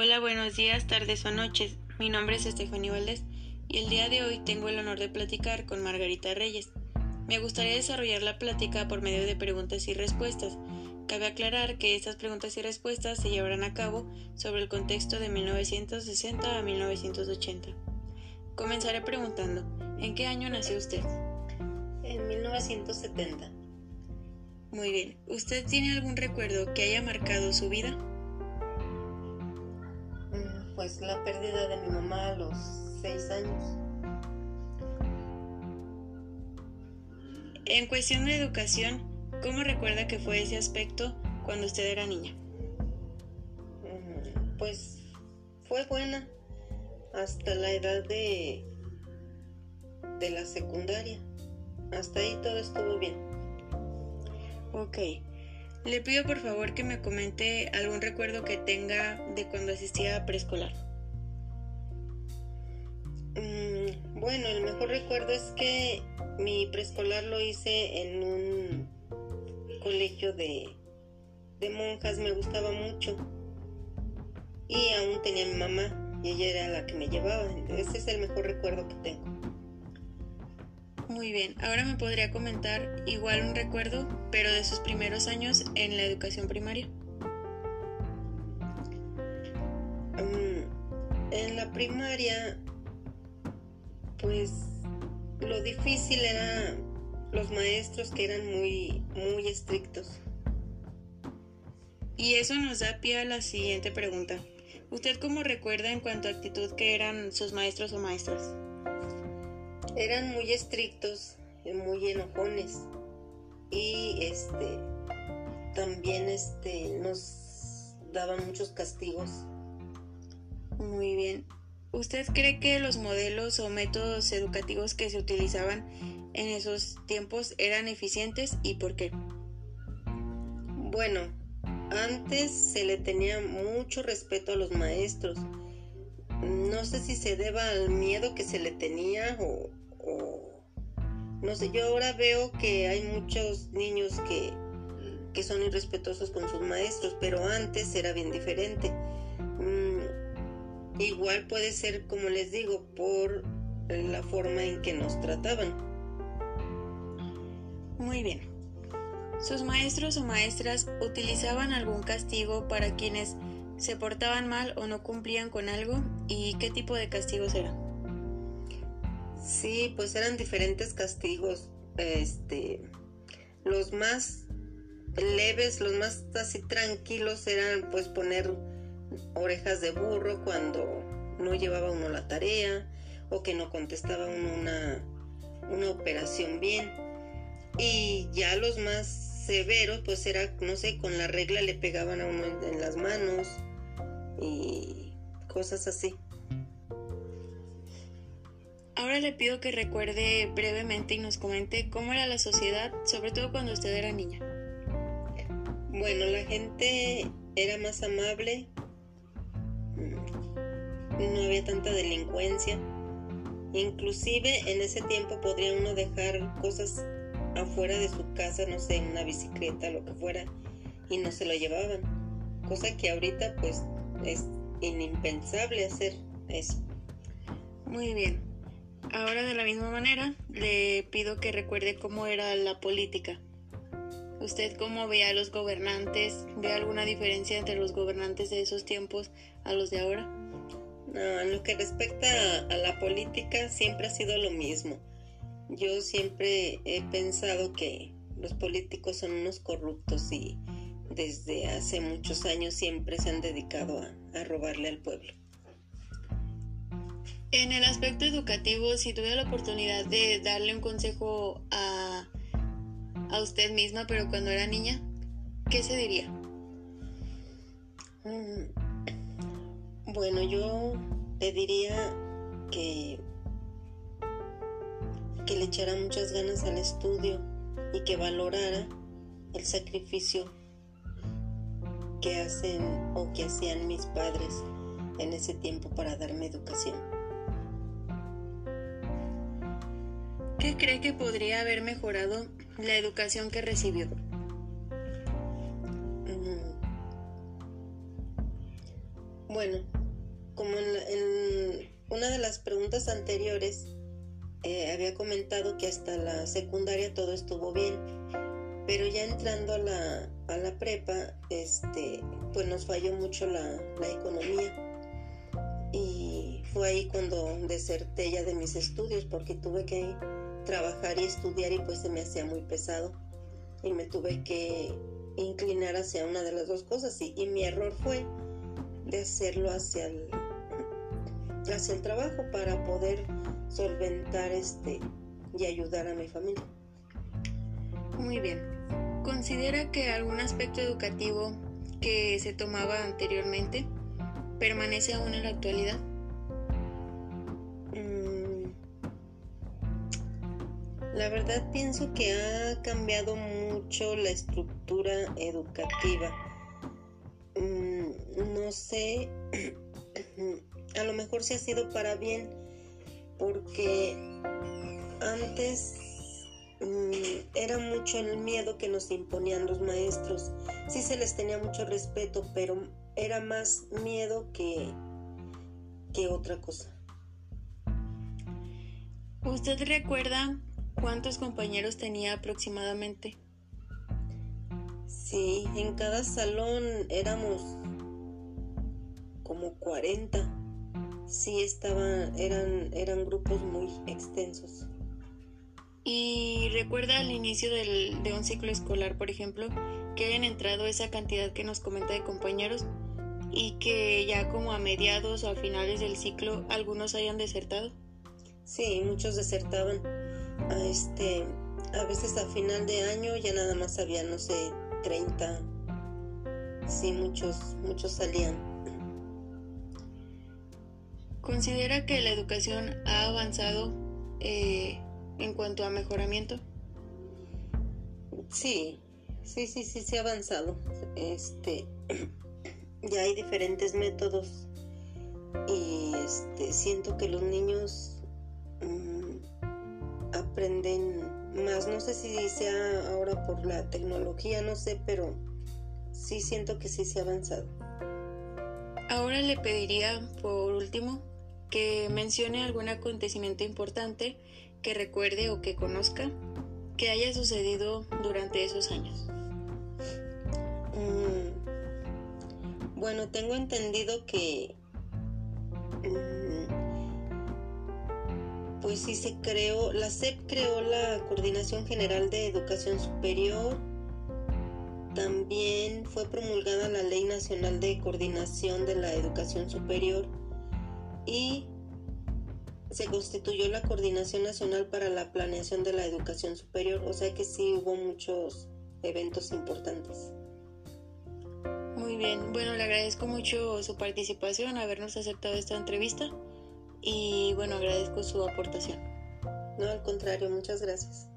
Hola, buenos días, tardes o noches. Mi nombre es Estefanía Valdés y el día de hoy tengo el honor de platicar con Margarita Reyes. Me gustaría desarrollar la plática por medio de preguntas y respuestas. Cabe aclarar que estas preguntas y respuestas se llevarán a cabo sobre el contexto de 1960 a 1980. Comenzaré preguntando, ¿en qué año nació usted? En 1970. Muy bien, ¿usted tiene algún recuerdo que haya marcado su vida? Pues la pérdida de mi mamá a los seis años. En cuestión de educación, ¿cómo recuerda que fue ese aspecto cuando usted era niña? Mm, Pues fue buena hasta la edad de, de la secundaria. Hasta ahí todo estuvo bien. Ok. Le pido por favor que me comente algún recuerdo que tenga de cuando asistía a preescolar. Mm, Bueno, el mejor recuerdo es que mi preescolar lo hice en un colegio de, de monjas, me gustaba mucho. Y aún tenía mi mamá y ella era la que me llevaba. Ese es el mejor recuerdo que tengo. Muy bien, ahora me podría comentar igual un recuerdo, pero de sus primeros años en la educación primaria. Mm, En la primaria, pues lo difícil era los maestros que eran muy, muy estrictos. Y eso nos da pie a la siguiente pregunta. ¿Usted cómo recuerda en cuanto a actitud que eran sus maestros o maestras? Eran muy estrictos, eh, muy enojones. Y este también este nos daban muchos castigos. Muy bien. ¿Usted cree que los modelos o métodos educativos que se utilizaban en esos tiempos eran eficientes y por qué? Bueno, antes se le tenía mucho respeto a los maestros. No sé si se deba al miedo que se le tenía o, o- no sé, yo ahora veo que hay muchos niños que, que son irrespetuosos con sus maestros, pero antes era bien diferente. Mm, igual puede ser, como les digo, por la forma en que nos trataban. Muy bien. ¿Sus maestros o maestras utilizaban algún castigo para quienes se portaban mal o no cumplían con algo? ¿Y qué tipo de castigos eran? Sí, pues eran diferentes castigos. Este, los más leves, los más así tranquilos eran pues poner orejas de burro cuando no llevaba uno la tarea o que no contestaba uno una, una operación bien. Y ya los más severos pues era, no sé, con la regla le pegaban a uno en, en las manos y cosas así. Ahora le pido que recuerde brevemente y nos comente cómo era la sociedad, sobre todo cuando usted era niña. Bueno, la gente era más amable, mm, no había tanta delincuencia, inclusive en ese tiempo podría uno dejar cosas afuera de su casa, no sé, una bicicleta, lo que fuera, y no se lo llevaban, cosa que ahorita pues es inimpensable hacer eso. Muy bien. Ahora de la misma manera le pido que recuerde cómo era la política. ¿Usted cómo ve a los gobernantes? ¿Ve alguna diferencia entre los gobernantes de esos tiempos a los de ahora? No, en lo que respecta a, la política siempre ha sido lo mismo. Yo siempre he pensado que los políticos son unos corruptos y desde hace muchos años siempre se han dedicado a, a robarle al pueblo. En el aspecto educativo, si tuviera la oportunidad de darle un consejo a, a usted misma, pero cuando era niña, ¿qué se diría? Mm, Bueno, yo le diría que que le echara muchas ganas al estudio y que valorara el sacrificio que hacen o que hacían mis padres en ese tiempo para darme educación. ¿Qué cree que podría haber mejorado la educación que recibió? Mm. Bueno, como en, una de las preguntas anteriores eh, había comentado que hasta la secundaria todo estuvo bien, pero ya entrando a la, a la prepa, este, pues nos falló mucho la, la economía y fue ahí cuando deserté ya de mis estudios porque tuve que trabajar y estudiar y pues se me hacía muy pesado y me tuve que inclinar hacia una de las dos cosas y, mi error fue de hacerlo hacia el, hacia el trabajo para poder solventar este y ayudar a mi familia. Muy bien. ¿Considera que algún aspecto educativo que se tomaba anteriormente permanece aún en la actualidad? La verdad pienso que ha cambiado mucho la estructura educativa. Mm, no sé, a lo mejor sí ha sido para bien, porque antes mm, era mucho el miedo que nos imponían los maestros. Sí se les tenía mucho respeto, pero era más miedo que, que otra cosa. ¿Usted recuerda ¿Cuántos compañeros tenía aproximadamente? Sí, en cada salón éramos como 40. Sí, estaban, eran, eran grupos muy extensos. ¿Y recuerda al inicio del, de un ciclo escolar, por ejemplo, que hayan entrado esa cantidad que nos comenta de compañeros y que ya como a mediados o a finales del ciclo algunos hayan desertado? Sí, muchos desertaban a este a veces a final de año ya nada más había no sé 30 sí muchos muchos salían. Considera que la educación ha avanzado eh, en cuanto a mejoramiento sí sí sí sí se ha avanzado. Este ya hay diferentes métodos y este siento que los niños aprenden más. No sé si sea ahora por la tecnología, no sé, pero sí siento que sí se ha avanzado. Ahora le pediría, por último, que mencione algún acontecimiento importante que recuerde o que conozca que haya sucedido durante esos años. Mm, bueno, tengo entendido que mm, pues sí se creó, la SEP creó la Coordinación General de Educación Superior, también fue promulgada la Ley Nacional de Coordinación de la Educación Superior y se constituyó la Coordinación Nacional para la Planeación de la Educación Superior, o sea que sí hubo muchos eventos importantes. Muy bien, bueno, le agradezco mucho su participación, habernos aceptado esta entrevista y bueno, agradezco su aportación. No, al contrario, muchas gracias.